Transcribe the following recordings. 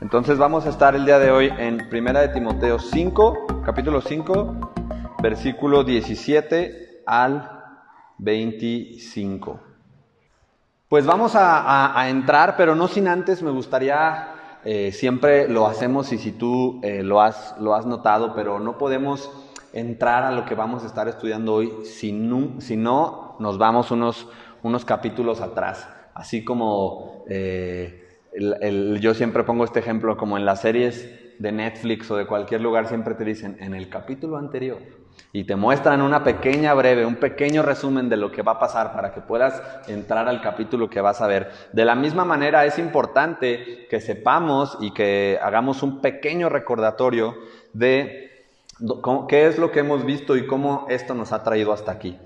Entonces vamos a estar el día de hoy en Primera de Timoteo 5, capítulo 5, versículo 17 al 25. Pues vamos a, entrar, pero no sin antes me gustaría, eh, siempre lo hacemos y si tú eh, lo, has, lo has notado, pero no podemos entrar a lo que vamos a estar estudiando hoy si no, no nos vamos unos, unos capítulos atrás. Así como eh, yo siempre pongo este ejemplo, como en las series de Netflix o de cualquier lugar, siempre te dicen, en el capítulo anterior, y te muestran una pequeña breve, un pequeño resumen de lo que va a pasar para que puedas entrar al capítulo que vas a ver. De la misma manera es importante que sepamos y que hagamos un pequeño recordatorio de qué es lo que hemos visto y cómo esto nos ha traído hasta aquí.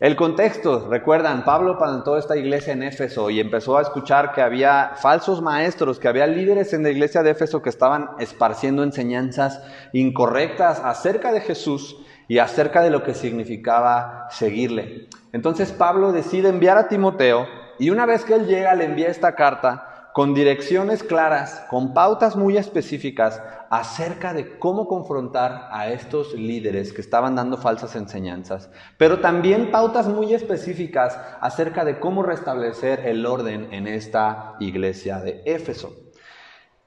El contexto, recuerdan, Pablo plantó esta iglesia en Éfeso y empezó a escuchar que había falsos maestros, que había líderes en la iglesia de Éfeso que estaban esparciendo enseñanzas incorrectas acerca de Jesús y acerca de lo que significaba seguirle. Entonces Pablo decide enviar a Timoteo y una vez que él llega le envía esta carta con direcciones claras, con pautas muy específicas acerca de cómo confrontar a estos líderes que estaban dando falsas enseñanzas, pero también pautas muy específicas acerca de cómo restablecer el orden en esta iglesia de Éfeso.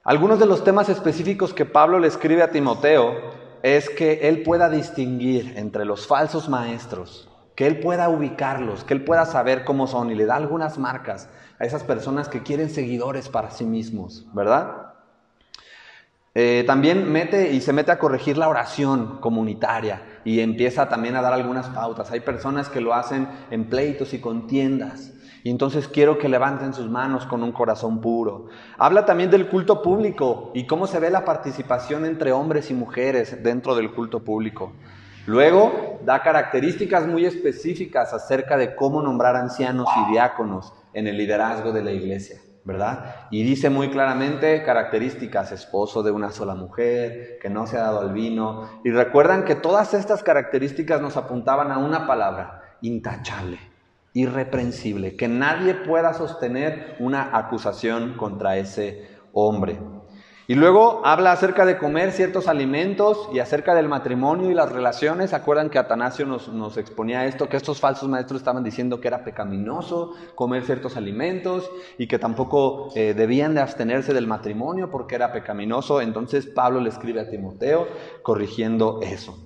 Algunos de los temas específicos que Pablo le escribe a Timoteo es que él pueda distinguir entre los falsos maestros, que él pueda ubicarlos, que él pueda saber cómo son y le da algunas marcas a esas personas que quieren seguidores para sí mismos, ¿verdad? Eh, también mete y se mete a corregir la oración comunitaria y empieza también a dar algunas pautas. Hay personas que lo hacen en pleitos y contiendas. Y entonces quiero que levanten sus manos con un corazón puro. Habla también del culto público y cómo se ve la participación entre hombres y mujeres dentro del culto público. Luego da características muy específicas acerca de cómo nombrar ancianos y diáconos en el liderazgo de la iglesia, ¿verdad? Y dice muy claramente características, esposo de una sola mujer, que no se ha dado al vino. Y recuerdan que todas estas características nos apuntaban a una palabra, intachable, irreprensible, que nadie pueda sostener una acusación contra ese hombre. Y luego habla acerca de comer ciertos alimentos y acerca del matrimonio y las relaciones. ¿Se acuerdan que Atanasio nos, exponía esto? Que estos falsos maestros estaban diciendo que era pecaminoso comer ciertos alimentos y que tampoco eh, debían de abstenerse del matrimonio porque era pecaminoso. Entonces Pablo le escribe a Timoteo corrigiendo eso.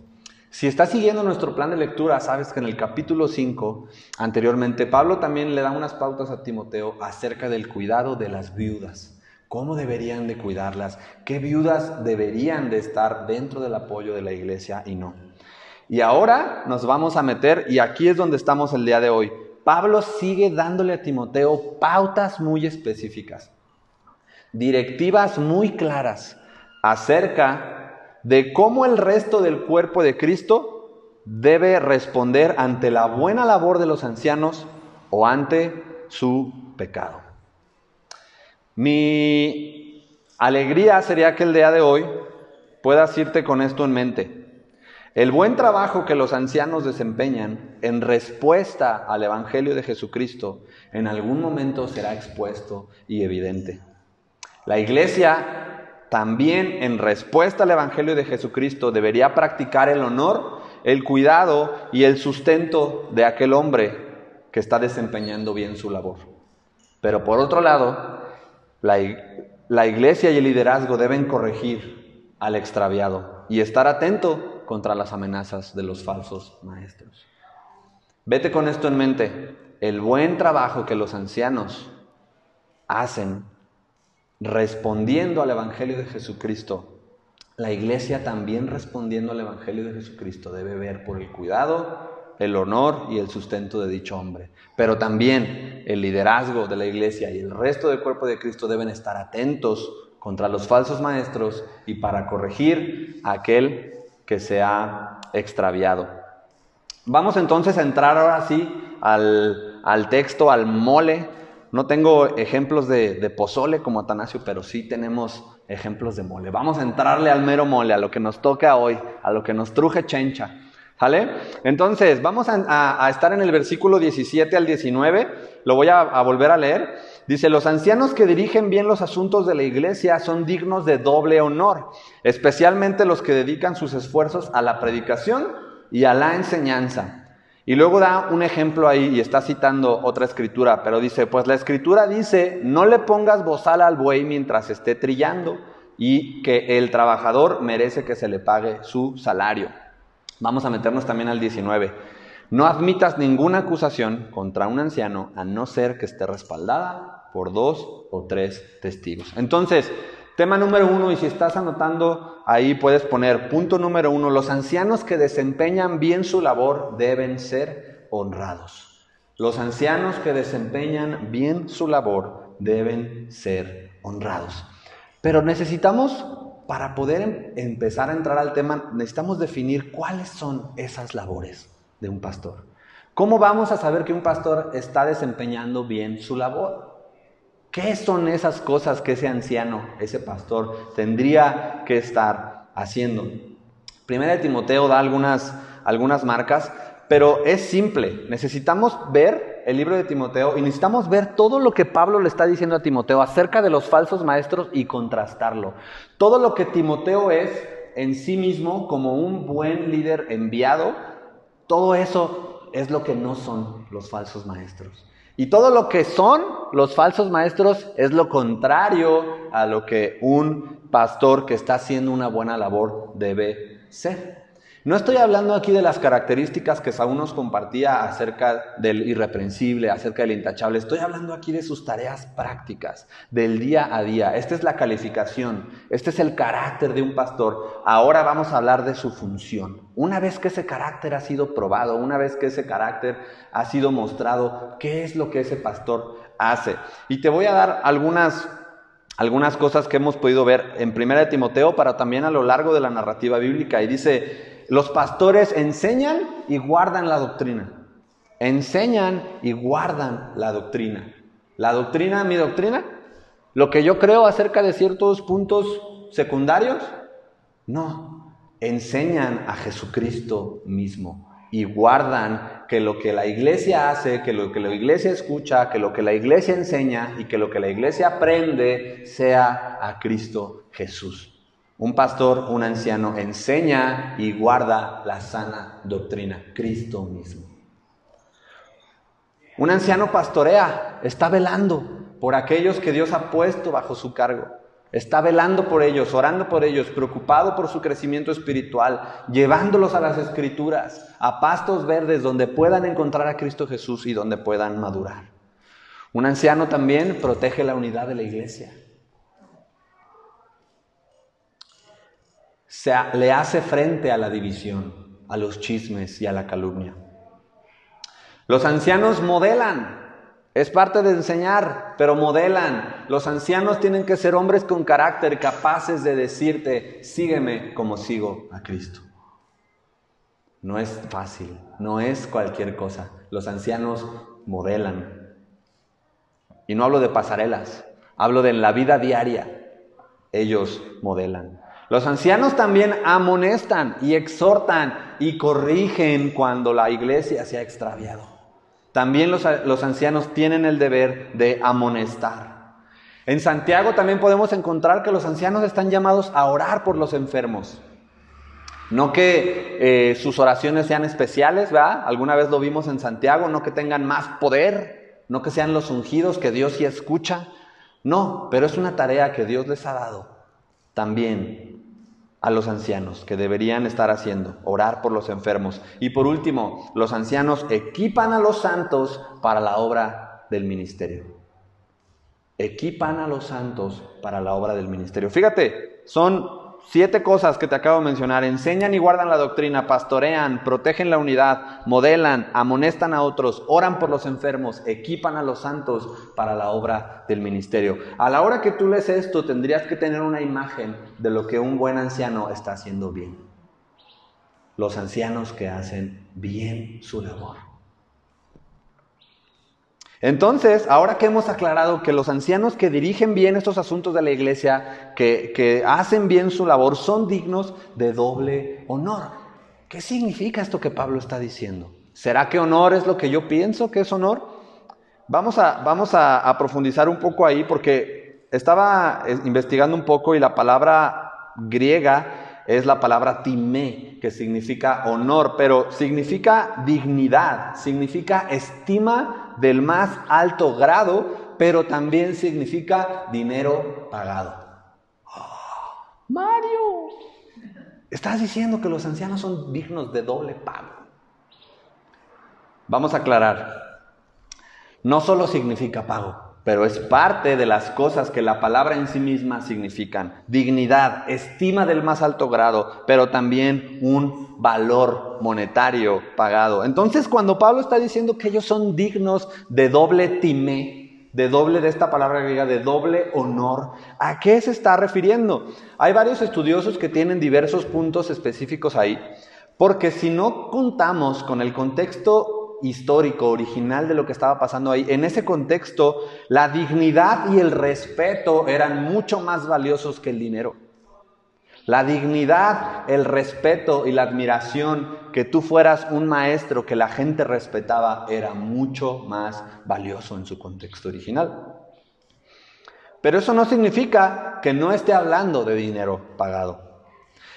Si estás siguiendo nuestro plan de lectura, sabes que en el capítulo 5, anteriormente, Pablo también le da unas pautas a Timoteo acerca del cuidado de las viudas. ¿Cómo deberían de cuidarlas? ¿Qué viudas deberían de estar dentro del apoyo de la iglesia y no? Y ahora nos vamos a meter, y aquí es donde estamos el día de hoy. Pablo sigue dándole a Timoteo pautas muy específicas, directivas muy claras acerca de cómo el resto del cuerpo de Cristo debe responder ante la buena labor de los ancianos o ante su pecado. Mi alegría sería que el día de hoy puedas irte con esto en mente. El buen trabajo que los ancianos desempeñan en respuesta al Evangelio de Jesucristo en algún momento será expuesto y evidente. La iglesia también en respuesta al Evangelio de Jesucristo debería practicar el honor, el cuidado y el sustento de aquel hombre que está desempeñando bien su labor. Pero por otro lado, la, iglesia y el liderazgo deben corregir al extraviado y estar atento contra las amenazas de los falsos maestros. Vete con esto en mente. El buen trabajo que los ancianos hacen respondiendo al Evangelio de Jesucristo, la iglesia también respondiendo al Evangelio de Jesucristo debe ver por el cuidado el honor y el sustento de dicho hombre. Pero también el liderazgo de la iglesia y el resto del cuerpo de Cristo deben estar atentos contra los falsos maestros y para corregir aquel que se ha extraviado. Vamos entonces a entrar ahora sí al, texto, al mole. No tengo ejemplos de, de pozole como Atanasio, pero sí tenemos ejemplos de mole. Vamos a entrarle al mero mole, a lo que nos toca hoy, a lo que nos truje chencha. Entonces, vamos a, estar en el versículo 17 al 19, lo voy a, volver a leer. Dice, los ancianos que dirigen bien los asuntos de la iglesia son dignos de doble honor, especialmente los que dedican sus esfuerzos a la predicación y a la enseñanza. Y luego da un ejemplo ahí y está citando otra escritura, pero dice, pues la escritura dice, no le pongas bozal al buey mientras esté trillando y que el trabajador merece que se le pague su salario. Vamos a meternos también al 19. No admitas ninguna acusación contra un anciano a no ser que esté respaldada por dos o tres testigos. Entonces, Tema número uno, y si estás anotando ahí puedes poner punto número uno, los ancianos que desempeñan bien su labor deben ser honrados. Los ancianos que desempeñan bien su labor deben ser honrados. Pero necesitamos, para poder em-, empezar a entrar al tema, necesitamos definir cuáles son esas labores de un pastor. ¿Cómo vamos a saber que un pastor está desempeñando bien su labor? ¿Qué son esas cosas que ese anciano, ese pastor, tendría que estar haciendo? Primera de Timoteo da algunas, algunas marcas, pero es simple. Necesitamos ver el libro de Timoteo y necesitamos ver todo lo que Pablo le está diciendo a Timoteo acerca de los falsos maestros y contrastarlo. Todo lo que Timoteo es en sí mismo como un buen líder enviado, todo eso es lo que no son los falsos maestros. Y todo lo que son los falsos maestros es lo contrario a lo que un pastor que está haciendo una buena labor debe ser. No estoy hablando aquí de las características que Saúl nos compartía acerca del irreprensible, acerca del intachable. Estoy hablando aquí de sus tareas prácticas, del día a día. Esta es la calificación, este es el carácter de un pastor. Ahora vamos a hablar de su función. Una vez que ese carácter ha sido probado, una vez que ese carácter ha sido mostrado, ¿qué es lo que ese pastor hace? Y te voy a dar algunas algunas cosas que hemos podido ver en Primera de Timoteo, pero también a lo largo de la narrativa bíblica. Y dice, los pastores enseñan y guardan la doctrina. Enseñan y guardan la doctrina. La doctrina, mi doctrina, lo que yo creo acerca de ciertos puntos secundarios, no. Enseñan a Jesucristo mismo y guardan que lo que la iglesia hace, que lo que la iglesia escucha, que lo que la iglesia enseña y que lo que la iglesia aprende sea a Cristo Jesús. Un pastor, un anciano, enseña y guarda la sana doctrina, Cristo mismo. Un anciano pastorea, está velando por aquellos que Dios ha puesto bajo su cargo. Está velando por ellos, orando por ellos, preocupado por su crecimiento espiritual, llevándolos a las escrituras, a pastos verdes donde puedan encontrar a Cristo Jesús y donde puedan madurar. Un anciano también protege la unidad de la iglesia. Se, le hace frente a la división, a los chismes y a la calumnia. Los ancianos modelan, es parte de enseñar, pero modelan. Los ancianos tienen que ser hombres con carácter, capaces de decirte, sígueme como sigo a Cristo. No es fácil, no es cualquier cosa. Los ancianos modelan. Y no hablo de pasarelas, hablo de en la vida diaria. Ellos modelan. Los ancianos también amonestan y exhortan y corrigen cuando la iglesia se ha extraviado. También los, ancianos tienen el deber de amonestar. En Santiago también podemos encontrar que los ancianos están llamados a orar por los enfermos. No que eh, sus oraciones sean especiales, ¿verdad? Alguna vez lo vimos en Santiago, no que tengan más poder, no que sean los ungidos que Dios sí escucha. No, pero es una tarea que Dios les ha dado también a los ancianos que deberían estar haciendo, orar por los enfermos. Y por último, los ancianos equipan a los santos para la obra del ministerio. Equipan a los santos para la obra del ministerio. Fíjate, son Siete cosas que te acabo de mencionar. Enseñan y guardan la doctrina, pastorean, protegen la unidad, modelan, amonestan a otros, oran por los enfermos, equipan a los santos para la obra del ministerio. A la hora que tú lees esto, tendrías que tener una imagen de lo que un buen anciano está haciendo bien. Los ancianos que hacen bien su labor. Entonces, ahora que hemos aclarado que los ancianos que dirigen bien estos asuntos de la iglesia, que, hacen bien su labor, son dignos de doble honor. ¿Qué significa esto que Pablo está diciendo? ¿Será que honor es lo que yo pienso que es honor? Vamos a, vamos a, profundizar un poco ahí porque estaba eh, investigando un poco y la palabra griega es la palabra timé, que significa honor, pero significa dignidad, significa estima del más alto grado, pero también significa dinero pagado. Mario, estás diciendo que los ancianos son dignos de doble pago. Vamos a aclarar. No solo significa pago, pero es parte de las cosas que la palabra en sí misma significan. Dignidad, estima del más alto grado, pero también un valor monetario pagado. Entonces, cuando Pablo está diciendo que ellos son dignos de doble timé, de doble de esta palabra griega, de doble honor, ¿a qué se está refiriendo? Hay varios estudiosos que tienen diversos puntos específicos ahí, porque si no contamos con el contexto histórico, original de lo que estaba pasando ahí, en ese contexto, la dignidad y el respeto eran mucho más valiosos que el dinero. La dignidad, el respeto y la admiración, que tú fueras un maestro que la gente respetaba, era mucho más valioso en su contexto original. Pero eso no significa que no esté hablando de dinero pagado.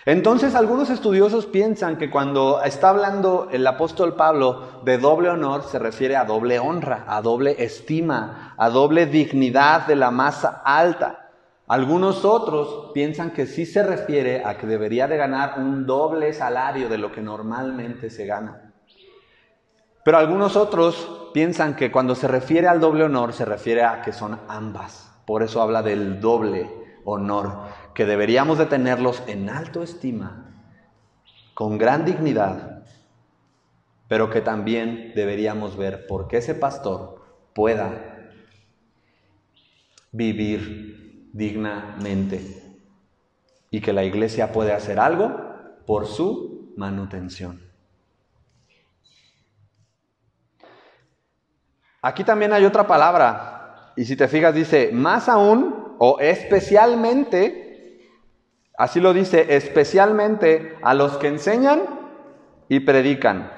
Entonces algunos estudiosos piensan que cuando está hablando el apóstol Pablo de doble honor se refiere a doble honra, a doble estima, a doble dignidad de la masa alta. Algunos otros piensan que sí se refiere a que debería de ganar un doble salario de lo que normalmente se gana. Pero algunos otros piensan que cuando se refiere al doble honor se refiere a que son ambas. Por eso habla del doble honor que deberíamos de tenerlos en alto estima, con gran dignidad, pero que también deberíamos ver por qué ese pastor pueda vivir dignamente y que la iglesia puede hacer algo por su manutención. Aquí también hay otra palabra, y si te fijas dice, más aún o especialmente Así lo dice, especialmente a los que enseñan y predican.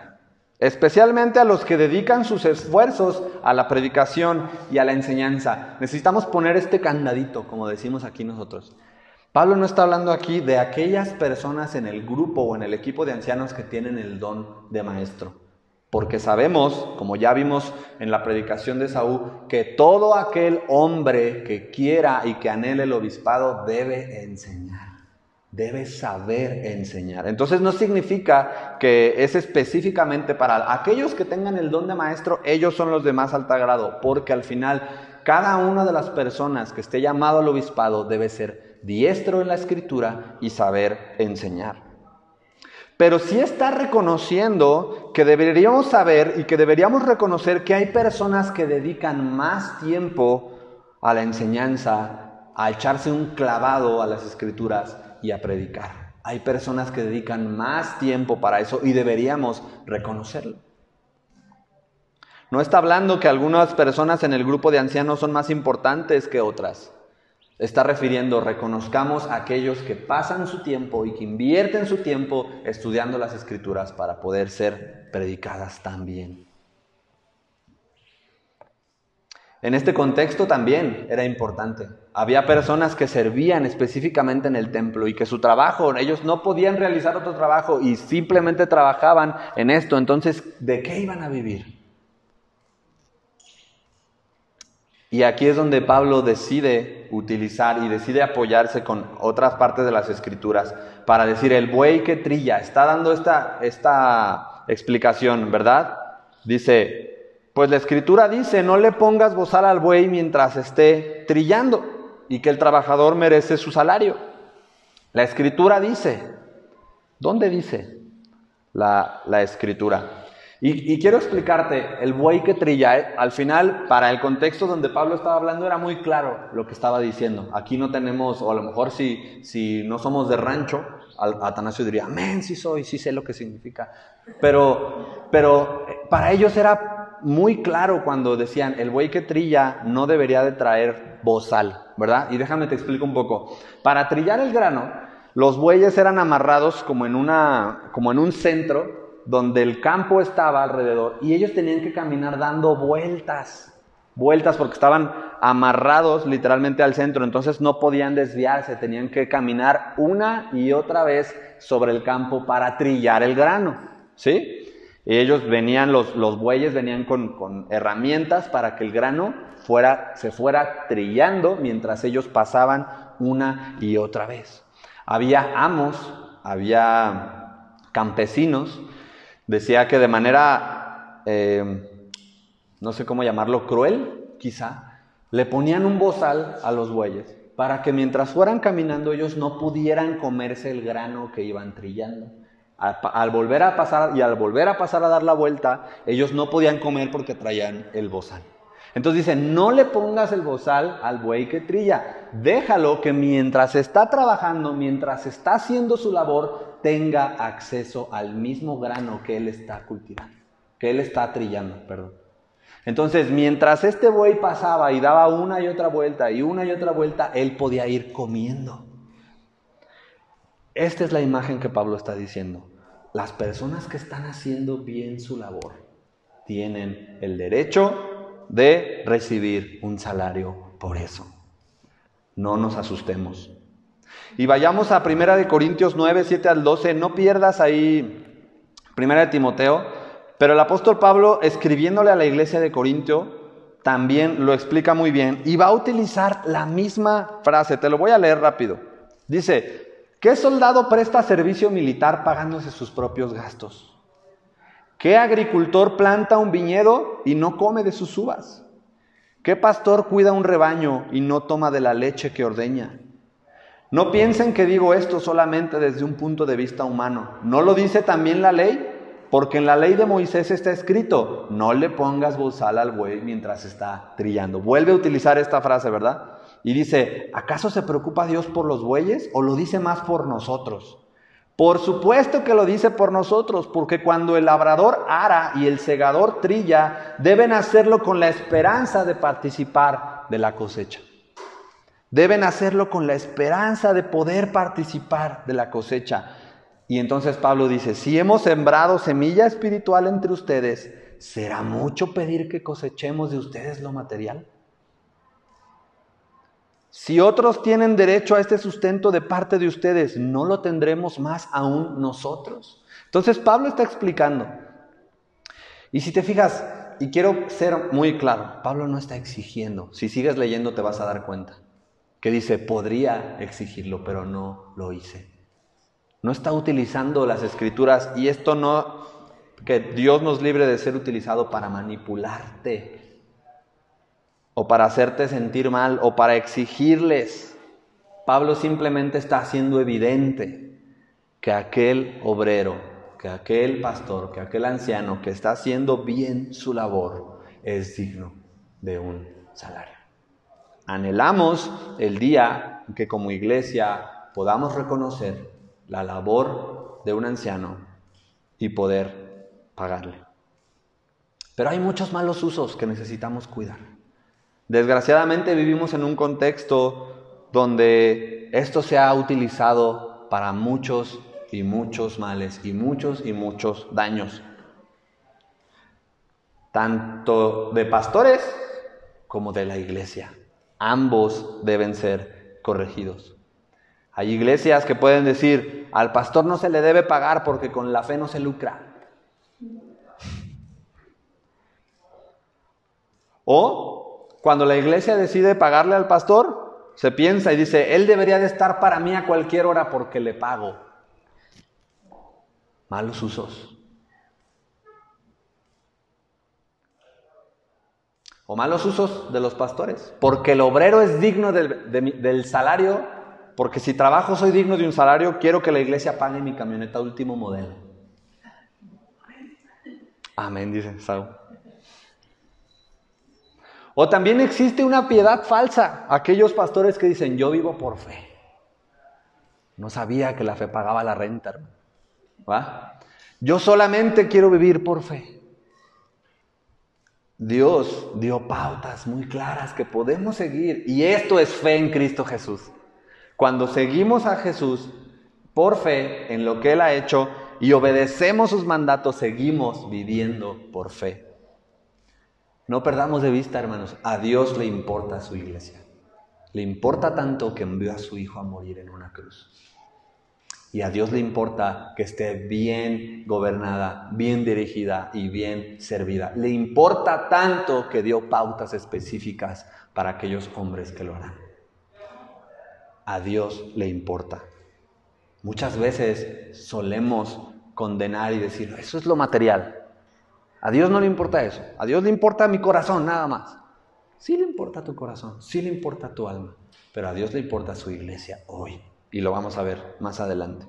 Especialmente a los que dedican sus esfuerzos a la predicación y a la enseñanza. Necesitamos poner este candadito, como decimos aquí nosotros. Pablo no está hablando aquí de aquellas personas en el grupo o en el equipo de ancianos que tienen el don de maestro. Porque sabemos, como ya vimos en la predicación de Saúl, que todo aquel hombre que quiera y que anhele el obispado debe enseñar. Debe saber enseñar. Entonces no significa que es específicamente para aquellos que tengan el don de maestro, ellos son los de más alto grado, porque al final cada una de las personas que esté llamado al obispado debe ser diestro en la escritura y saber enseñar. Pero sí está reconociendo que deberíamos saber y que deberíamos reconocer que hay personas que dedican más tiempo a la enseñanza, a echarse un clavado a las escrituras, y a predicar. Hay personas que dedican más tiempo para eso y deberíamos reconocerlo. No está hablando que algunas personas en el grupo de ancianos son más importantes que otras. Está refiriendo, reconozcamos a aquellos que pasan su tiempo y que invierten su tiempo estudiando las escrituras para poder ser predicadas también. En este contexto también era importante. Había personas que servían específicamente en el templo y que su trabajo, ellos no podían realizar otro trabajo y simplemente trabajaban en esto. Entonces, ¿de qué iban a vivir? Y aquí es donde Pablo decide utilizar y decide apoyarse con otras partes de las escrituras para decir el buey que trilla. Está dando esta, esta explicación, ¿verdad? Dice, pues la escritura dice, no le pongas bozal al buey mientras esté trillando y que el trabajador merece su salario. La escritura dice, ¿dónde dice la, escritura? Y, quiero explicarte, el buey que trilla, eh, al final, para el contexto donde Pablo estaba hablando, era muy claro lo que estaba diciendo. Aquí no tenemos, o a lo mejor si, si no somos de rancho, Atanasio diría, amén, sí soy, sí sé lo que significa. Pero, pero eh, para ellos era muy claro cuando decían, el buey que trilla no debería de traer bozal, ¿verdad? Y déjame te explico un poco. Para trillar el grano, los bueyes eran amarrados como en, una, como en un centro donde el campo estaba alrededor y ellos tenían que caminar dando vueltas vueltas porque estaban amarrados literalmente al centro, entonces no podían desviarse, tenían que caminar una y otra vez sobre el campo para trillar el grano, ¿sí? Ellos venían, los, los bueyes venían con, con, herramientas para que el grano fuera, se fuera trillando mientras ellos pasaban una y otra vez. Había amos, había campesinos, decía que de manera, eh, no sé cómo llamarlo, cruel, quizá, le ponían un bozal a los bueyes para que mientras fueran caminando ellos no pudieran comerse el grano que iban trillando. Al, volver a pasar y al volver a pasar a dar la vuelta, ellos no podían comer porque traían el bozal. Entonces dice, no le pongas el bozal al buey que trilla, déjalo que mientras está trabajando, mientras está haciendo su labor, tenga acceso al mismo grano que él está cultivando, que él está trillando, perdón. Entonces, mientras este buey pasaba y daba una y otra vuelta y una y otra vuelta, él podía ir comiendo. Esta es la imagen que Pablo está diciendo. Las personas que están haciendo bien su labor tienen el derecho de recibir un salario por eso. No nos asustemos. Y vayamos a 1 de Corintios 9, 7 al 12. No pierdas ahí 1 de Timoteo. Pero el apóstol Pablo, escribiéndole a la iglesia de Corintio, también lo explica muy bien y va a utilizar la misma frase. Te lo voy a leer rápido. Dice, ¿Qué soldado presta servicio militar pagándose sus propios gastos? ¿Qué agricultor planta un viñedo y no come de sus uvas? ¿Qué pastor cuida un rebaño y no toma de la leche que ordeña? No piensen que digo esto solamente desde un punto de vista humano. ¿No lo dice también la ley? Porque en la ley de Moisés está escrito, no le pongas bozal al buey mientras está trillando. Vuelve a utilizar esta frase, ¿verdad? Y dice, ¿acaso se preocupa Dios por los bueyes o lo dice más por nosotros? Por supuesto que lo dice por nosotros, porque cuando el labrador ara y el segador trilla, deben hacerlo con la esperanza de participar de la cosecha. Deben hacerlo con la esperanza de poder participar de la cosecha. Y entonces Pablo dice, si hemos sembrado semilla espiritual entre ustedes, ¿será mucho pedir que cosechemos de ustedes lo material? Si otros tienen derecho a este sustento de parte de ustedes, ¿no lo tendremos más aún nosotros? Entonces Pablo está explicando. Y si te fijas, y quiero ser muy claro, Pablo no está exigiendo. Si sigues leyendo te vas a dar cuenta. Que dice, podría exigirlo, pero no lo hice. No está utilizando las escrituras y esto no, que Dios nos libre de ser utilizado para manipularte o para hacerte sentir mal o para exigirles. Pablo simplemente está haciendo evidente que aquel obrero, que aquel pastor, que aquel anciano que está haciendo bien su labor es digno de un salario. Anhelamos el día que como iglesia podamos reconocer la labor de un anciano y poder pagarle. Pero hay muchos malos usos que necesitamos cuidar. Desgraciadamente vivimos en un contexto donde esto se ha utilizado para muchos y muchos males y muchos y muchos daños. Tanto de pastores como de la iglesia. Ambos deben ser corregidos. Hay iglesias que pueden decir, al pastor no se le debe pagar porque con la fe no se lucra. O cuando la iglesia decide pagarle al pastor, se piensa y dice, él debería de estar para mí a cualquier hora porque le pago. Malos usos. O malos usos de los pastores. Porque el obrero es digno del, del salario. Porque si trabajo soy digno de un salario, quiero que la iglesia pague mi camioneta último modelo. Amén, dice Saúl. O también existe una piedad falsa, aquellos pastores que dicen, yo vivo por fe. No sabía que la fe pagaba la renta, ¿va? Yo solamente quiero vivir por fe. Dios dio pautas muy claras que podemos seguir y esto es fe en Cristo Jesús. Cuando seguimos a Jesús por fe en lo que Él ha hecho y obedecemos sus mandatos, seguimos viviendo por fe. No perdamos de vista, hermanos, a Dios le importa su iglesia. Le importa tanto que envió a su Hijo a morir en una cruz. Y a Dios le importa que esté bien gobernada, bien dirigida y bien servida. Le importa tanto que dio pautas específicas para aquellos hombres que lo harán. A Dios le importa. Muchas veces solemos condenar y decir, eso es lo material. A Dios no le importa eso. A Dios le importa mi corazón, nada más. Sí le importa tu corazón, sí le importa tu alma, pero a Dios le importa su iglesia hoy y lo vamos a ver más adelante.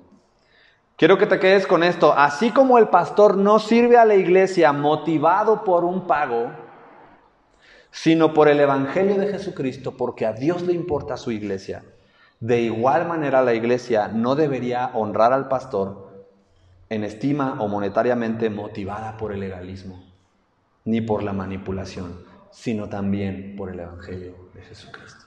Quiero que te quedes con esto. Así como el pastor no sirve a la iglesia motivado por un pago, sino por el Evangelio de Jesucristo, porque a Dios le importa su iglesia. De igual manera la iglesia no debería honrar al pastor en estima o monetariamente motivada por el legalismo, ni por la manipulación, sino también por el Evangelio de Jesucristo.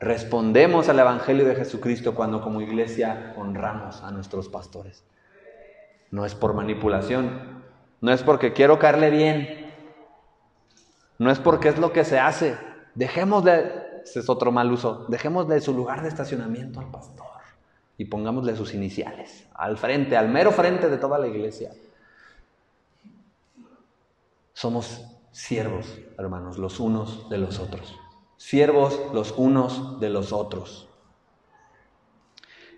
Respondemos al Evangelio de Jesucristo cuando como iglesia honramos a nuestros pastores. No es por manipulación, no es porque quiero caerle bien, no es porque es lo que se hace. Dejémosle, ese es otro mal uso, dejémosle su lugar de estacionamiento al pastor y pongámosle sus iniciales al frente, al mero frente de toda la iglesia. Somos siervos, hermanos, los unos de los otros siervos los unos de los otros.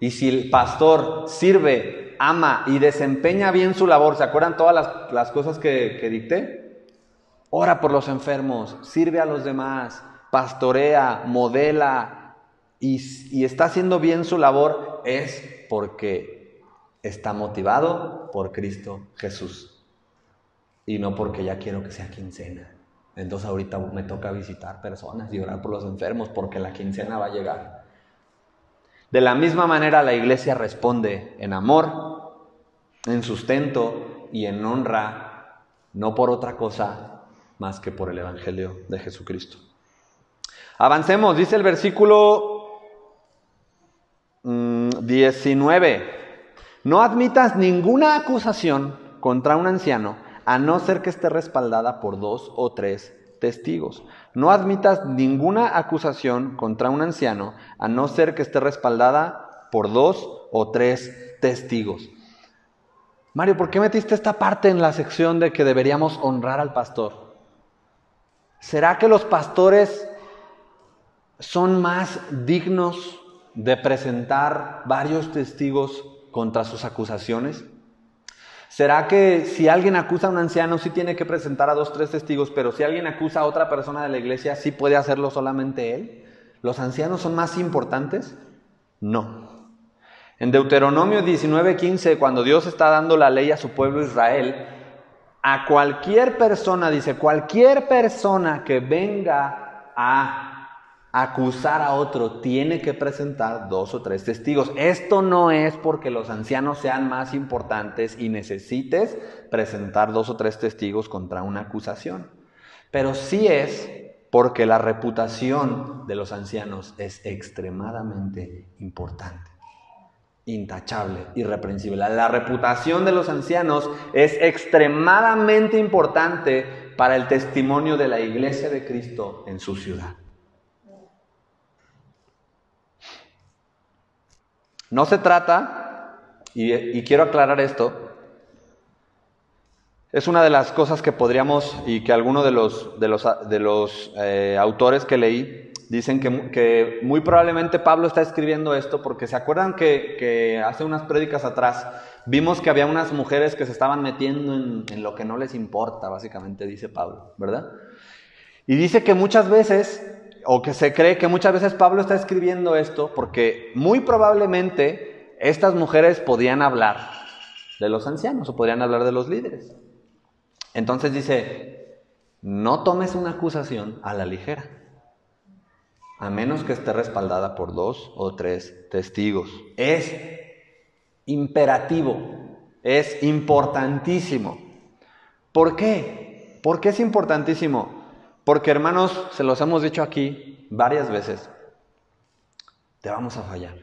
Y si el pastor sirve, ama y desempeña bien su labor, ¿se acuerdan todas las, cosas que, que dicté? Ora por los enfermos, sirve a los demás, pastorea, modela y, está haciendo bien su labor, es porque está motivado por Cristo Jesús y no porque ya quiero que sea quincena. Entonces ahorita me toca visitar personas y orar por los enfermos porque la quincena va a llegar. De la misma manera la iglesia responde en amor, en sustento y en honra, no por otra cosa más que por el Evangelio de Jesucristo. Avancemos, dice el versículo 19. Mm, no admitas ninguna acusación contra un anciano a no ser que esté respaldada por dos o tres testigos. No admitas ninguna acusación contra un anciano a no ser que esté respaldada por dos o tres testigos. Mario, ¿por qué metiste esta parte en la sección de que deberíamos honrar al pastor? ¿Será que los pastores son más dignos de presentar varios testigos contra sus acusaciones? ¿Será que si alguien acusa a un anciano sí tiene que presentar a dos, tres testigos, pero si alguien acusa a otra persona de la iglesia sí puede hacerlo solamente él? ¿Los ancianos son más importantes? No. En Deuteronomio 19:15, cuando Dios está dando la ley a su pueblo Israel, a cualquier persona, dice, cualquier persona que venga a acusar a otro, tiene que presentar dos o tres testigos. Esto no es porque los ancianos sean más importantes y necesites presentar dos o tres testigos contra una acusación, pero sí es porque la reputación de los ancianos es extremadamente importante, intachable, irreprensible. La reputación de los ancianos es extremadamente importante para el testimonio de la iglesia de Cristo en su ciudad. No se trata, y, quiero aclarar esto, es una de las cosas que podríamos, y que algunos de los, de los, de los eh, autores que leí dicen que, muy probablemente Pablo está escribiendo esto porque se acuerdan que, hace unas prédicas atrás vimos que había unas mujeres que se estaban metiendo en, en lo que no les importa, básicamente dice Pablo, ¿verdad? Y dice que muchas veces o que se cree que muchas veces Pablo está escribiendo esto porque muy probablemente estas mujeres podían hablar de los ancianos o podrían hablar de los líderes. Entonces dice, no tomes una acusación a la ligera, a menos que esté respaldada por dos o tres testigos. Es imperativo, es importantísimo. ¿Por qué? ¿Por qué es importantísimo? Porque hermanos, se los hemos dicho aquí varias veces, te vamos a fallar.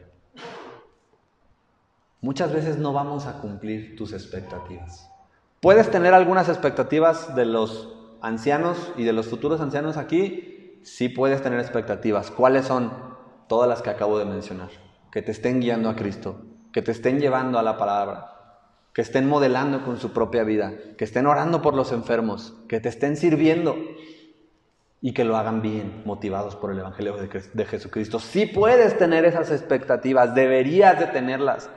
Muchas veces no vamos a cumplir tus expectativas. Puedes tener algunas expectativas de los ancianos y de los futuros ancianos aquí, sí puedes tener expectativas. ¿Cuáles son? Todas las que acabo de mencionar. Que te estén guiando a Cristo, que te estén llevando a la palabra, que estén modelando con su propia vida, que estén orando por los enfermos, que te estén sirviendo y que lo hagan bien, motivados por el Evangelio de, Jesucristo. Sí puedes tener esas expectativas, deberías de tenerlas.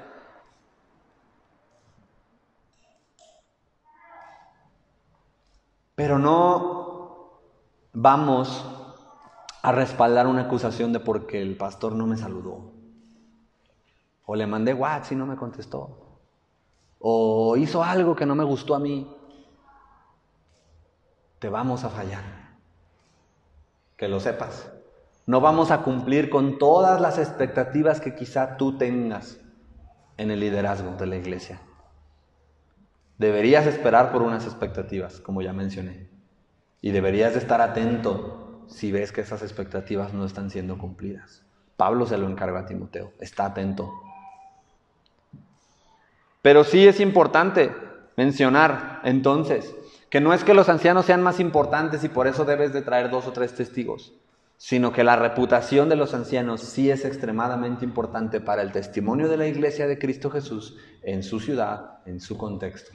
Pero no vamos a respaldar una acusación de porque el pastor no me saludó. O le mandé WhatsApp y no me contestó. O hizo algo que no me gustó a mí. Te vamos a fallar. Que lo sepas. No vamos a cumplir con todas las expectativas que quizá tú tengas en el liderazgo de la iglesia. Deberías esperar por unas expectativas, como ya mencioné. Y deberías de estar atento si ves que esas expectativas no están siendo cumplidas. Pablo se lo encarga a Timoteo, está atento. Pero sí es importante mencionar entonces que no es que los ancianos sean más importantes y por eso debes de traer dos o tres testigos, sino que la reputación de los ancianos sí es extremadamente importante para el testimonio de la iglesia de Cristo Jesús en su ciudad, en su contexto.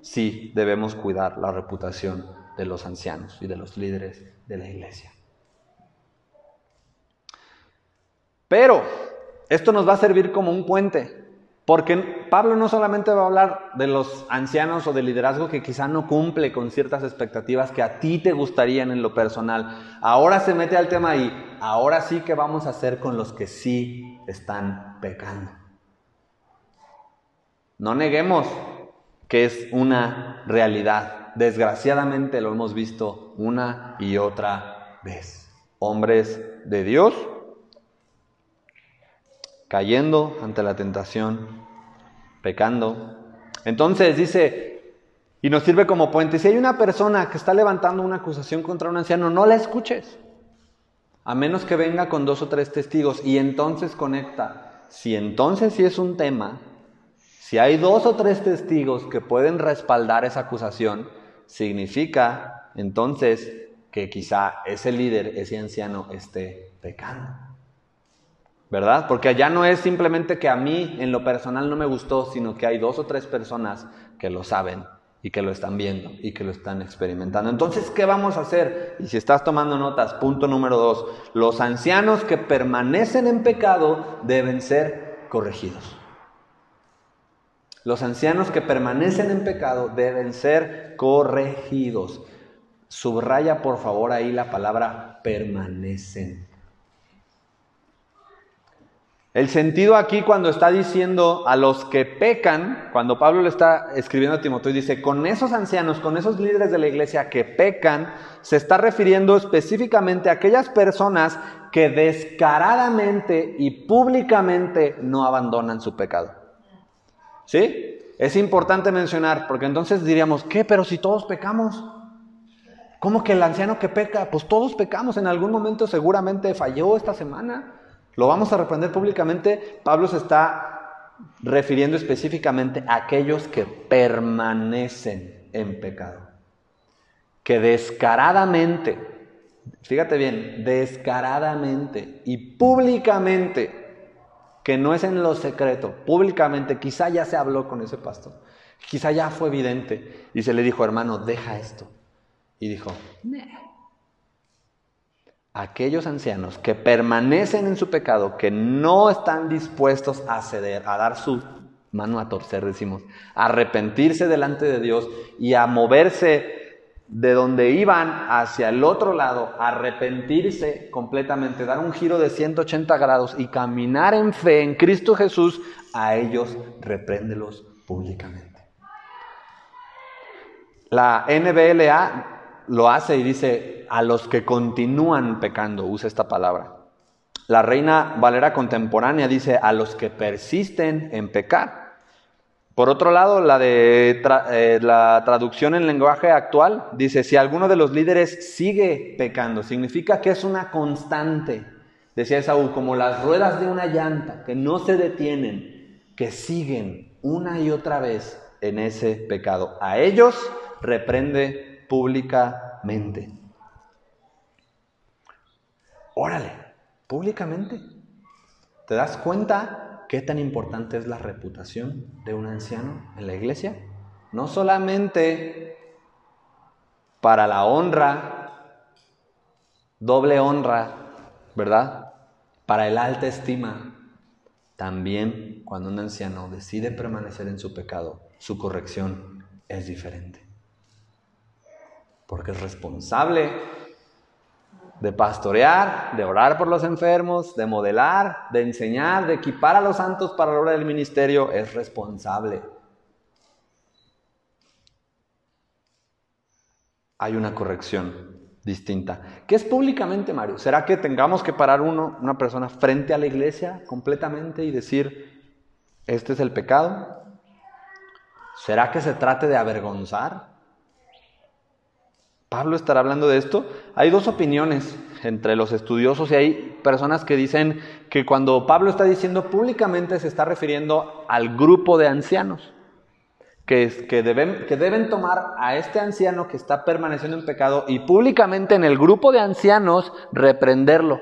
Sí debemos cuidar la reputación de los ancianos y de los líderes de la iglesia. Pero esto nos va a servir como un puente, porque Pablo no solamente va a hablar de los ancianos o del liderazgo que quizá no cumple con ciertas expectativas que a ti te gustarían en lo personal. Ahora se mete al tema y ahora sí que vamos a hacer con los que sí están pecando. No neguemos que es una realidad. Desgraciadamente lo hemos visto una y otra vez. Hombres de Dios cayendo ante la tentación, pecando. Entonces dice, y nos sirve como puente, si hay una persona que está levantando una acusación contra un anciano, no la escuches, a menos que venga con dos o tres testigos y entonces conecta. Si entonces sí es un tema, si hay dos o tres testigos que pueden respaldar esa acusación, significa entonces que quizá ese líder, ese anciano, esté pecando. ¿Verdad? Porque allá no es simplemente que a mí en lo personal no me gustó, sino que hay dos o tres personas que lo saben y que lo están viendo y que lo están experimentando. Entonces, ¿qué vamos a hacer? Y si estás tomando notas, punto número dos, los ancianos que permanecen en pecado deben ser corregidos. Los ancianos que permanecen en pecado deben ser corregidos. Subraya por favor ahí la palabra permanecen. El sentido aquí cuando está diciendo a los que pecan, cuando Pablo le está escribiendo a Timoteo y dice, con esos ancianos, con esos líderes de la iglesia que pecan, se está refiriendo específicamente a aquellas personas que descaradamente y públicamente no abandonan su pecado. ¿Sí? Es importante mencionar, porque entonces diríamos, ¿qué? Pero si todos pecamos. ¿Cómo que el anciano que peca? Pues todos pecamos, en algún momento seguramente falló esta semana. Lo vamos a reprender públicamente. Pablo se está refiriendo específicamente a aquellos que permanecen en pecado. Que descaradamente, fíjate bien, descaradamente y públicamente, que no es en lo secreto, públicamente, quizá ya se habló con ese pastor, quizá ya fue evidente y se le dijo, hermano, deja esto. Y dijo, aquellos ancianos que permanecen en su pecado, que no están dispuestos a ceder, a dar su mano a torcer, decimos, a arrepentirse delante de Dios y a moverse de donde iban hacia el otro lado, arrepentirse completamente, dar un giro de 180 grados y caminar en fe en Cristo Jesús, a ellos repréndelos públicamente. La NBLA lo hace y dice a los que continúan pecando, usa esta palabra. La reina Valera contemporánea dice a los que persisten en pecar. Por otro lado, la de eh, la traducción en lenguaje actual dice si alguno de los líderes sigue pecando, significa que es una constante. Decía Saúl, como las ruedas de una llanta que no se detienen, que siguen una y otra vez en ese pecado. A ellos reprende públicamente. Órale, públicamente. ¿Te das cuenta qué tan importante es la reputación de un anciano en la iglesia? No solamente para la honra, doble honra, ¿verdad? Para el alta estima. También cuando un anciano decide permanecer en su pecado, su corrección es diferente. Porque es responsable de pastorear, de orar por los enfermos, de modelar, de enseñar, de equipar a los santos para la obra del ministerio, es responsable. Hay una corrección distinta. ¿Qué es públicamente, Mario? ¿Será que tengamos que parar uno, una persona frente a la iglesia completamente y decir, este es el pecado? ¿Será que se trate de avergonzar? Pablo estará hablando de esto. Hay dos opiniones entre los estudiosos y hay personas que dicen que cuando Pablo está diciendo públicamente se está refiriendo al grupo de ancianos, que, que, deben, que deben tomar a este anciano que está permaneciendo en pecado y públicamente en el grupo de ancianos reprenderlo.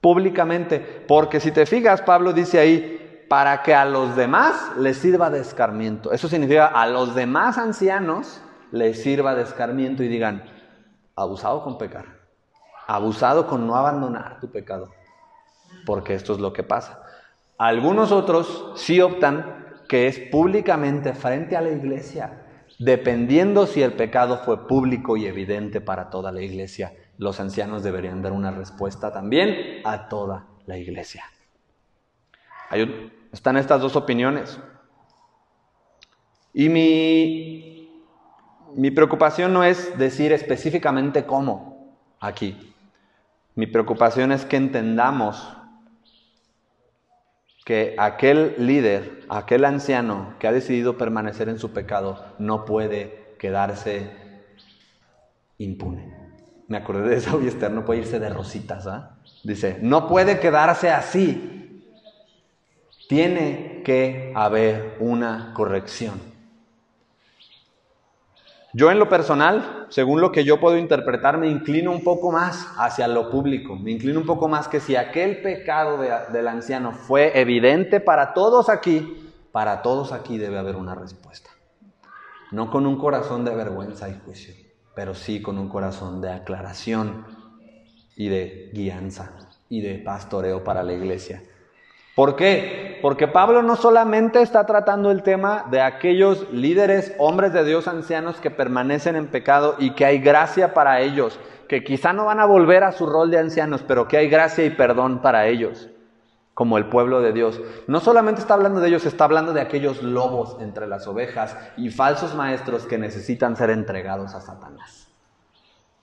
Públicamente. Porque si te fijas, Pablo dice ahí, para que a los demás les sirva de escarmiento. Eso significa a los demás ancianos les sirva de escarmiento y digan, abusado con pecar, abusado con no abandonar tu pecado, porque esto es lo que pasa. Algunos otros sí optan que es públicamente frente a la iglesia, dependiendo si el pecado fue público y evidente para toda la iglesia. Los ancianos deberían dar una respuesta también a toda la iglesia. están estas dos opiniones. Y mi mi preocupación no es decir específicamente cómo aquí. Mi preocupación es que entendamos que aquel líder, aquel anciano que ha decidido permanecer en su pecado, no puede quedarse impune. Me acordé de esa Esther, no puede irse de rositas. ¿ah? Dice, no puede quedarse así. Tiene que haber una corrección. Yo en lo personal, según lo que yo puedo interpretar, me inclino un poco más hacia lo público, me inclino un poco más que si aquel pecado del anciano fue evidente para todos aquí, para todos aquí debe haber una respuesta. No con un corazón de vergüenza y juicio, pero sí con un corazón de aclaración y de guianza y de pastoreo para la iglesia. ¿Por qué? Porque Pablo no solamente está tratando el tema de aquellos líderes, hombres de Dios ancianos que permanecen en pecado y que hay gracia para ellos, que quizá no van a volver a su rol de ancianos, pero que hay gracia y perdón para ellos, como el pueblo de Dios. No solamente está hablando de ellos, está hablando de aquellos lobos entre las ovejas y falsos maestros que necesitan ser entregados a Satanás.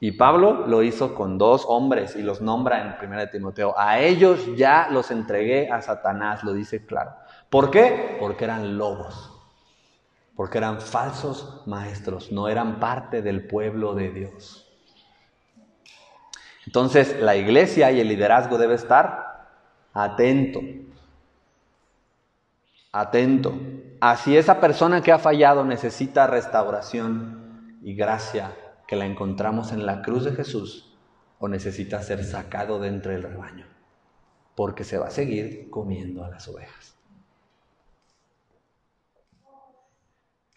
Y Pablo lo hizo con dos hombres y los nombra en 1 Timoteo. A ellos ya los entregué a Satanás, lo dice claro. ¿Por qué? Porque eran lobos, porque eran falsos maestros, no eran parte del pueblo de Dios. Entonces la iglesia y el liderazgo debe estar atento, atento. Así esa persona que ha fallado necesita restauración y gracia que la encontramos en la cruz de Jesús o necesita ser sacado de entre el rebaño, porque se va a seguir comiendo a las ovejas.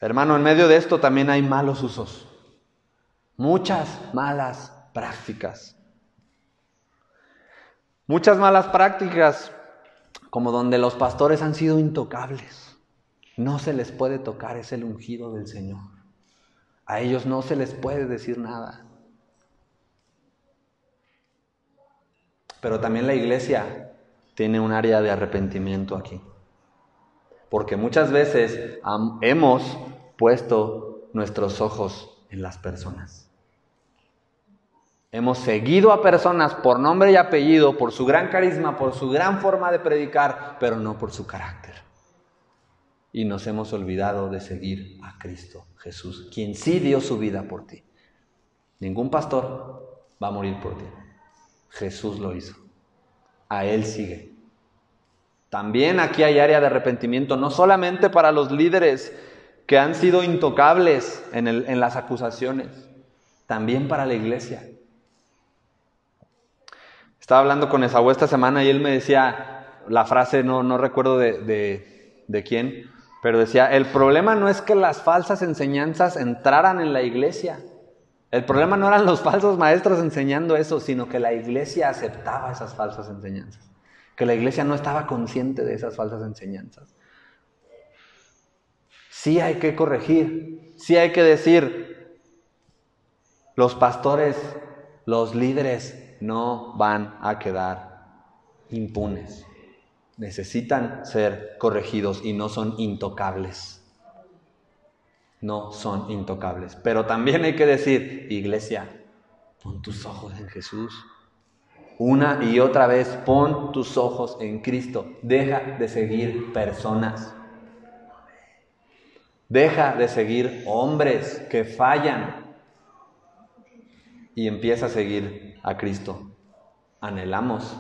Hermano, en medio de esto también hay malos usos, muchas malas prácticas. Muchas malas prácticas, como donde los pastores han sido intocables. No se les puede tocar, es el ungido del Señor. A ellos no se les puede decir nada. Pero también la iglesia tiene un área de arrepentimiento aquí. Porque muchas veces hemos puesto nuestros ojos en las personas. Hemos seguido a personas por nombre y apellido, por su gran carisma, por su gran forma de predicar, pero no por su carácter y nos hemos olvidado de seguir a Cristo Jesús, quien sí dio su vida por ti. Ningún pastor va a morir por ti. Jesús lo hizo. A Él sigue. También aquí hay área de arrepentimiento, no solamente para los líderes que han sido intocables en, en las acusaciones, también para la iglesia. Estaba hablando con Esaú esta semana y él me decía la frase, no, no recuerdo de, de quién, pero decía, el problema no es que las falsas enseñanzas entraran en la iglesia. El problema no eran los falsos maestros enseñando eso, sino que la iglesia aceptaba esas falsas enseñanzas. Que la iglesia no estaba consciente de esas falsas enseñanzas. Sí hay que corregir, sí hay que decir, los pastores, los líderes no van a quedar impunes necesitan ser corregidos y no son intocables. No son intocables. Pero también hay que decir, iglesia, pon tus ojos en Jesús. Una y otra vez, pon tus ojos en Cristo. Deja de seguir personas. Deja de seguir hombres que fallan. Y empieza a seguir a Cristo. Anhelamos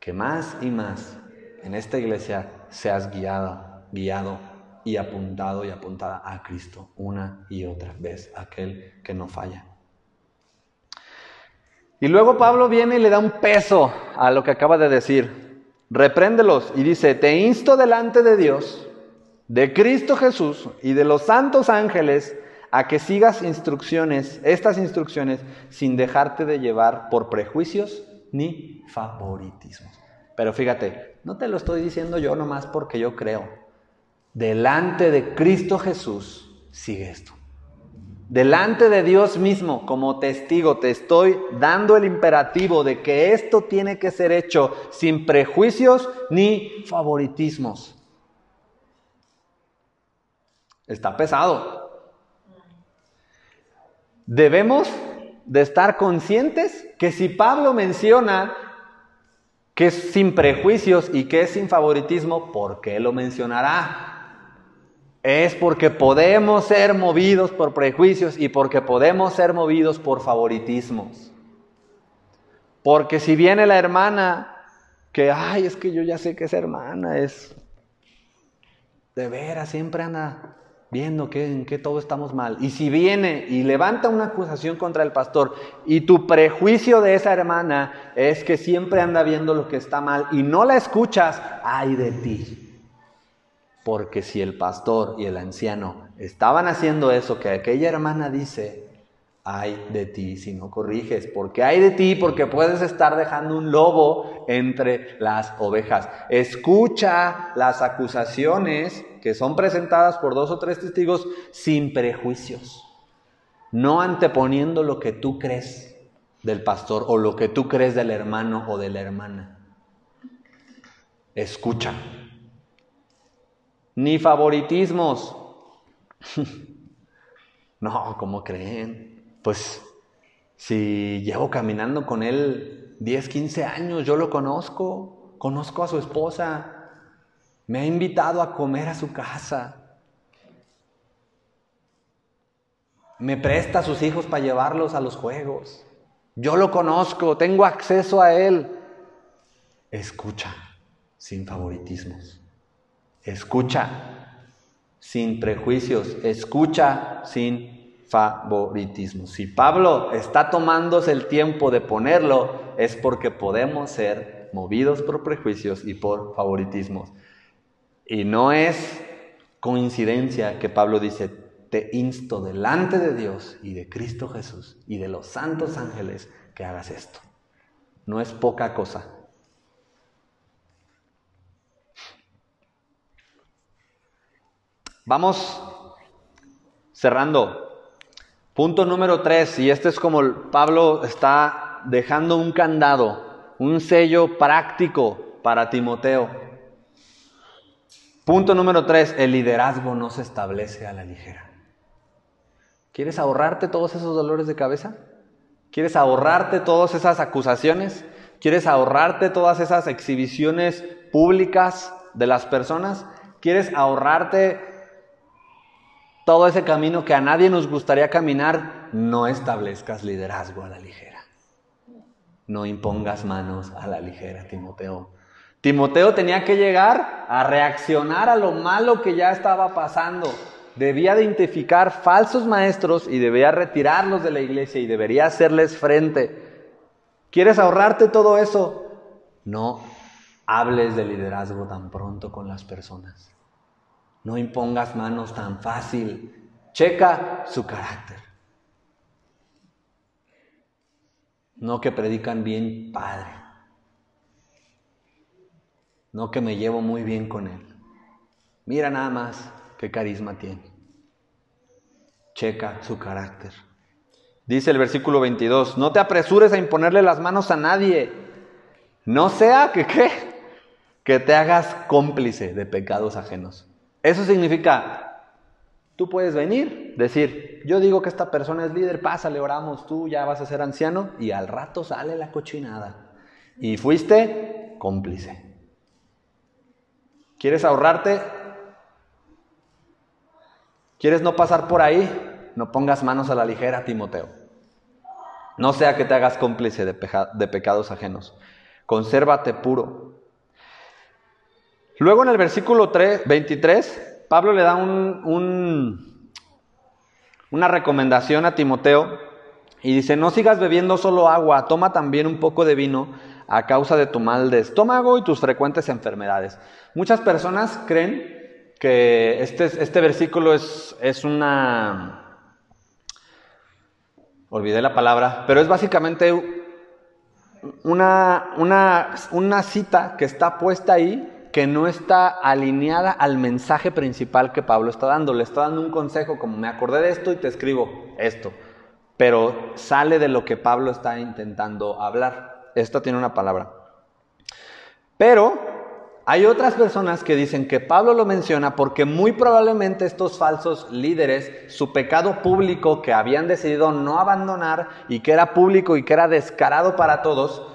que más y más en esta iglesia seas guiado, guiado y apuntado y apuntada a Cristo una y otra vez, aquel que no falla. Y luego Pablo viene y le da un peso a lo que acaba de decir. Repréndelos y dice, te insto delante de Dios, de Cristo Jesús y de los santos ángeles a que sigas instrucciones, estas instrucciones, sin dejarte de llevar por prejuicios ni favoritismos. Pero fíjate, no te lo estoy diciendo yo nomás porque yo creo. Delante de Cristo Jesús, sigue esto. Delante de Dios mismo, como testigo, te estoy dando el imperativo de que esto tiene que ser hecho sin prejuicios ni favoritismos. Está pesado. Debemos de estar conscientes que si Pablo menciona que es sin prejuicios y que es sin favoritismo, ¿por qué lo mencionará? Es porque podemos ser movidos por prejuicios y porque podemos ser movidos por favoritismos. Porque si viene la hermana que, ay, es que yo ya sé que es hermana, es de veras, siempre anda viendo que, en qué todo estamos mal. Y si viene y levanta una acusación contra el pastor y tu prejuicio de esa hermana es que siempre anda viendo lo que está mal y no la escuchas, ay de ti. Porque si el pastor y el anciano estaban haciendo eso que aquella hermana dice, ay de ti si no corriges, porque hay de ti porque puedes estar dejando un lobo entre las ovejas. Escucha las acusaciones que son presentadas por dos o tres testigos sin prejuicios, no anteponiendo lo que tú crees del pastor o lo que tú crees del hermano o de la hermana. Escucha. Ni favoritismos. no, ¿cómo creen? Pues si llevo caminando con él 10, 15 años, yo lo conozco, conozco a su esposa, me ha invitado a comer a su casa, me presta a sus hijos para llevarlos a los juegos, yo lo conozco, tengo acceso a él. Escucha sin favoritismos, escucha sin prejuicios, escucha sin favoritismo. Si Pablo está tomándose el tiempo de ponerlo, es porque podemos ser movidos por prejuicios y por favoritismos. Y no es coincidencia que Pablo dice, te insto delante de Dios y de Cristo Jesús y de los santos ángeles que hagas esto. No es poca cosa. Vamos cerrando. Punto número tres, y este es como Pablo está dejando un candado, un sello práctico para Timoteo. Punto número tres, el liderazgo no se establece a la ligera. ¿Quieres ahorrarte todos esos dolores de cabeza? ¿Quieres ahorrarte todas esas acusaciones? ¿Quieres ahorrarte todas esas exhibiciones públicas de las personas? ¿Quieres ahorrarte todo ese camino que a nadie nos gustaría caminar, no establezcas liderazgo a la ligera. No impongas manos a la ligera, Timoteo. Timoteo tenía que llegar a reaccionar a lo malo que ya estaba pasando. debía identificar falsos maestros y debía retirarlos de la iglesia y debería hacerles frente. ¿Quieres ahorrarte todo eso? No hables de liderazgo tan pronto con las personas. No impongas manos tan fácil. Checa su carácter. No que predican bien padre. No que me llevo muy bien con él. Mira nada más qué carisma tiene. Checa su carácter. Dice el versículo 22, no te apresures a imponerle las manos a nadie. No sea que qué, que te hagas cómplice de pecados ajenos. Eso significa, tú puedes venir, decir, yo digo que esta persona es líder, pásale, oramos, tú ya vas a ser anciano y al rato sale la cochinada. Y fuiste cómplice. ¿Quieres ahorrarte ¿Quieres no pasar por ahí? No pongas manos a la ligera, Timoteo. No sea que te hagas cómplice de, pecados ajenos. Consérvate puro. Luego en el versículo 3, 23, Pablo le da un, una recomendación a Timoteo y dice, no sigas bebiendo solo agua, toma también un poco de vino a causa de tu mal de estómago y tus frecuentes enfermedades. Muchas personas creen que este, este versículo es, es una... Olvidé la palabra, pero es básicamente una, una, una cita que está puesta ahí que no está alineada al mensaje principal que Pablo está dando. Le está dando un consejo como me acordé de esto y te escribo esto. Pero sale de lo que Pablo está intentando hablar. Esta tiene una palabra. Pero hay otras personas que dicen que Pablo lo menciona porque muy probablemente estos falsos líderes, su pecado público que habían decidido no abandonar y que era público y que era descarado para todos,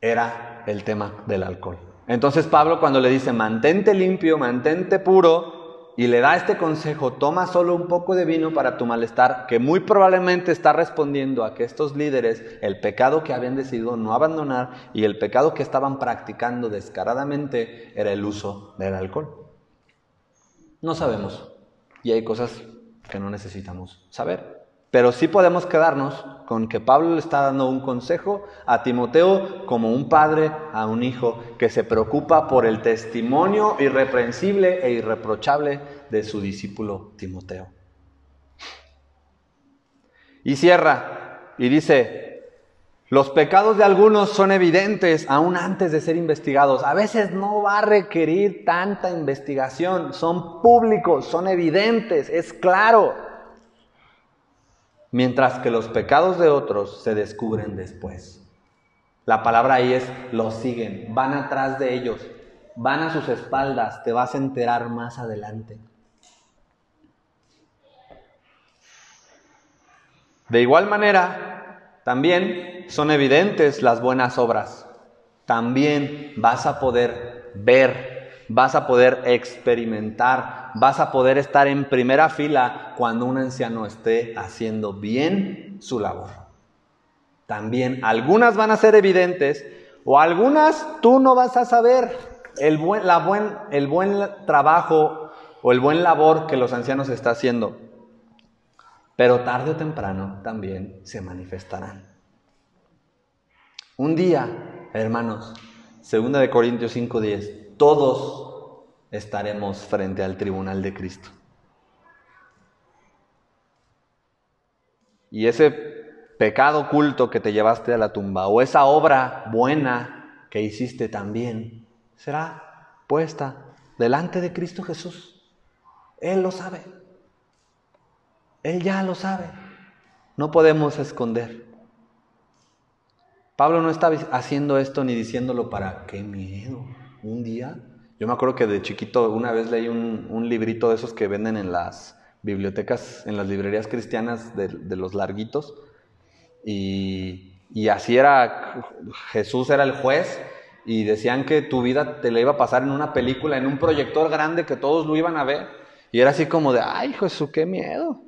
era el tema del alcohol. Entonces Pablo cuando le dice mantente limpio, mantente puro, y le da este consejo, toma solo un poco de vino para tu malestar, que muy probablemente está respondiendo a que estos líderes, el pecado que habían decidido no abandonar y el pecado que estaban practicando descaradamente era el uso del alcohol. No sabemos y hay cosas que no necesitamos saber. Pero sí podemos quedarnos con que Pablo le está dando un consejo a Timoteo como un padre a un hijo que se preocupa por el testimonio irreprensible e irreprochable de su discípulo Timoteo. Y cierra y dice, los pecados de algunos son evidentes aún antes de ser investigados. A veces no va a requerir tanta investigación, son públicos, son evidentes, es claro mientras que los pecados de otros se descubren después. La palabra ahí es, los siguen, van atrás de ellos, van a sus espaldas, te vas a enterar más adelante. De igual manera, también son evidentes las buenas obras. También vas a poder ver vas a poder experimentar, vas a poder estar en primera fila cuando un anciano esté haciendo bien su labor. También algunas van a ser evidentes o algunas tú no vas a saber el buen, la buen, el buen trabajo o el buen labor que los ancianos están haciendo. Pero tarde o temprano también se manifestarán. Un día, hermanos, segunda de Corintios 5:10, todos estaremos frente al tribunal de Cristo. Y ese pecado oculto que te llevaste a la tumba o esa obra buena que hiciste también será puesta delante de Cristo Jesús. Él lo sabe. Él ya lo sabe. No podemos esconder. Pablo no está haciendo esto ni diciéndolo para qué miedo un día. Yo me acuerdo que de chiquito una vez leí un, librito de esos que venden en las bibliotecas, en las librerías cristianas de, los larguitos. Y, y, así era, Jesús era el juez y decían que tu vida te la iba a pasar en una película, en un proyector grande que todos lo iban a ver. Y era así como de, ay Jesús, qué miedo.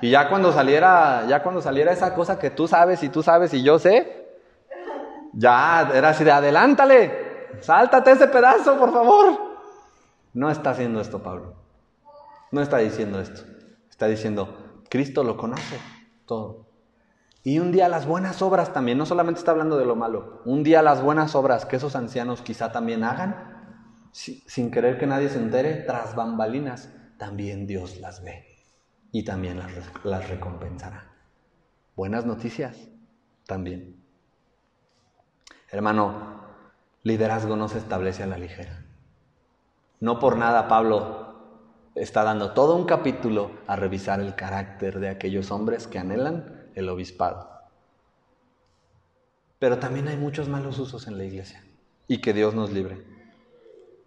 Y ya cuando saliera, ya cuando saliera esa cosa que tú sabes y tú sabes y yo sé, ya era así de adelántale, Sáltate ese pedazo, por favor. No está haciendo esto Pablo. No está diciendo esto. Está diciendo, Cristo lo conoce todo. Y un día las buenas obras también, no solamente está hablando de lo malo, un día las buenas obras que esos ancianos quizá también hagan, sin querer que nadie se entere, tras bambalinas, también Dios las ve y también las, las recompensará. Buenas noticias también. Hermano, liderazgo no se establece a la ligera. No por nada Pablo está dando todo un capítulo a revisar el carácter de aquellos hombres que anhelan el obispado. Pero también hay muchos malos usos en la iglesia y que Dios nos libre.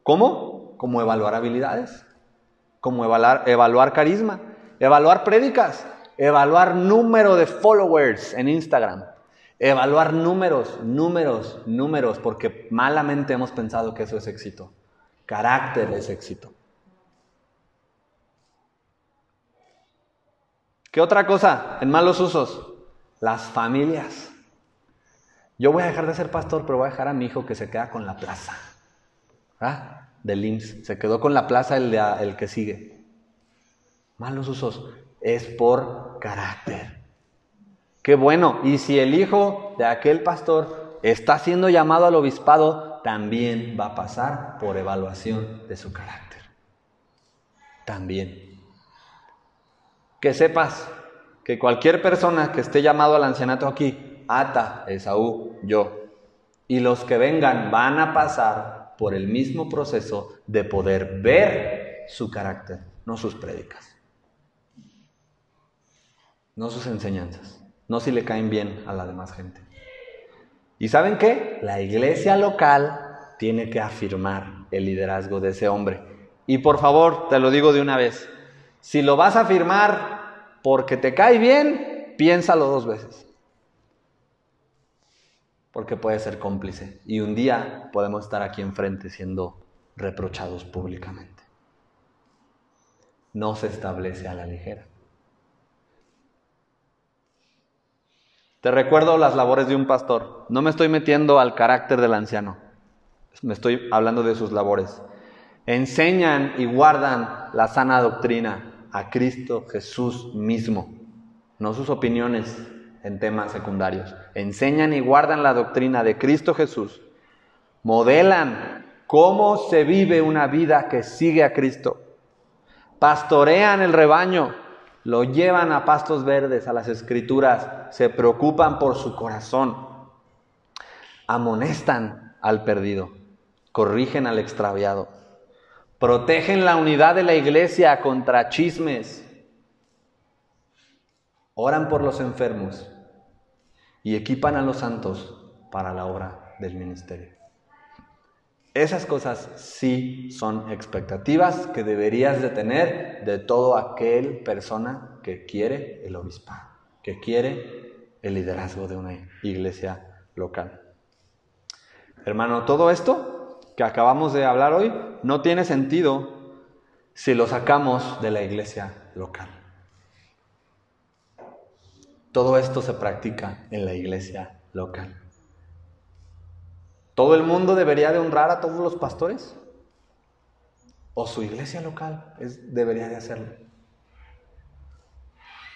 ¿Cómo? Como evaluar habilidades, como evaluar, carisma, evaluar prédicas, evaluar número de followers en Instagram, evaluar números, números, números, porque malamente hemos pensado que eso es éxito. Carácter es éxito. ¿Qué otra cosa en malos usos? Las familias. Yo voy a dejar de ser pastor, pero voy a dejar a mi hijo que se queda con la plaza. ¿Ah? Del IMSS. Se quedó con la plaza el, el que sigue. Malos usos. Es por carácter. Qué bueno. Y si el hijo de aquel pastor está siendo llamado al obispado, también va a pasar por evaluación de su carácter. También que sepas que cualquier persona que esté llamado al ancianato aquí, Ata, Esaú, yo, y los que vengan van a pasar por el mismo proceso de poder ver su carácter, no sus prédicas, no sus enseñanzas, no si le caen bien a la demás gente. ¿Y saben qué? La iglesia local tiene que afirmar el liderazgo de ese hombre. Y por favor, te lo digo de una vez, si lo vas a firmar porque te cae bien, piénsalo dos veces. Porque puede ser cómplice. Y un día podemos estar aquí enfrente siendo reprochados públicamente. No se establece a la ligera. Te recuerdo las labores de un pastor. No me estoy metiendo al carácter del anciano. Me estoy hablando de sus labores. Enseñan y guardan la sana doctrina a Cristo Jesús mismo, no sus opiniones en temas secundarios. Enseñan y guardan la doctrina de Cristo Jesús. Modelan cómo se vive una vida que sigue a Cristo. Pastorean el rebaño, lo llevan a pastos verdes, a las escrituras, se preocupan por su corazón, amonestan al perdido, corrigen al extraviado Protegen la unidad de la iglesia contra chismes. Oran por los enfermos y equipan a los santos para la obra del ministerio. Esas cosas sí son expectativas que deberías de tener de todo aquel persona que quiere el obispado, que quiere el liderazgo de una iglesia local. Hermano, todo esto que acabamos de hablar hoy no tiene sentido si lo sacamos de la iglesia local. Todo esto se practica en la iglesia local. ¿Todo el mundo debería de honrar a todos los pastores? ¿O su iglesia local es, debería de hacerlo?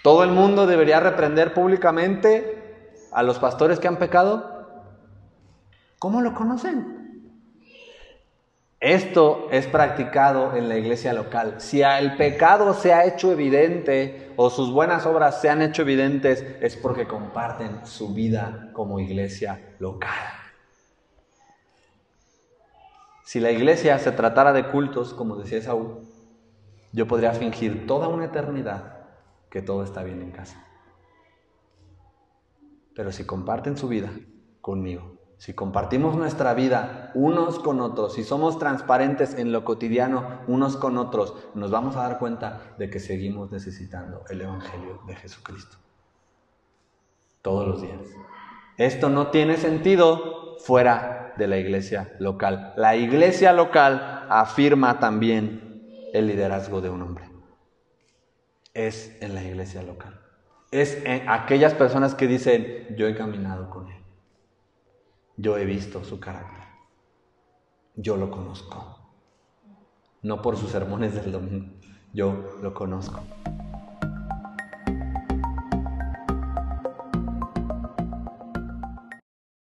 ¿Todo el mundo debería reprender públicamente a los pastores que han pecado? ¿Cómo lo conocen? Esto es practicado en la iglesia local. Si el pecado se ha hecho evidente o sus buenas obras se han hecho evidentes, es porque comparten su vida como iglesia local. Si la iglesia se tratara de cultos, como decía Saúl, yo podría fingir toda una eternidad que todo está bien en casa. Pero si comparten su vida conmigo, si compartimos nuestra vida unos con otros, si somos transparentes en lo cotidiano unos con otros, nos vamos a dar cuenta de que seguimos necesitando el Evangelio de Jesucristo. Todos los días. Esto no tiene sentido fuera de la iglesia local. La iglesia local afirma también el liderazgo de un hombre. Es en la iglesia local. Es en aquellas personas que dicen, yo he caminado con él. Yo he visto su carácter. Yo lo conozco. No por sus sermones del domingo. yo lo conozco.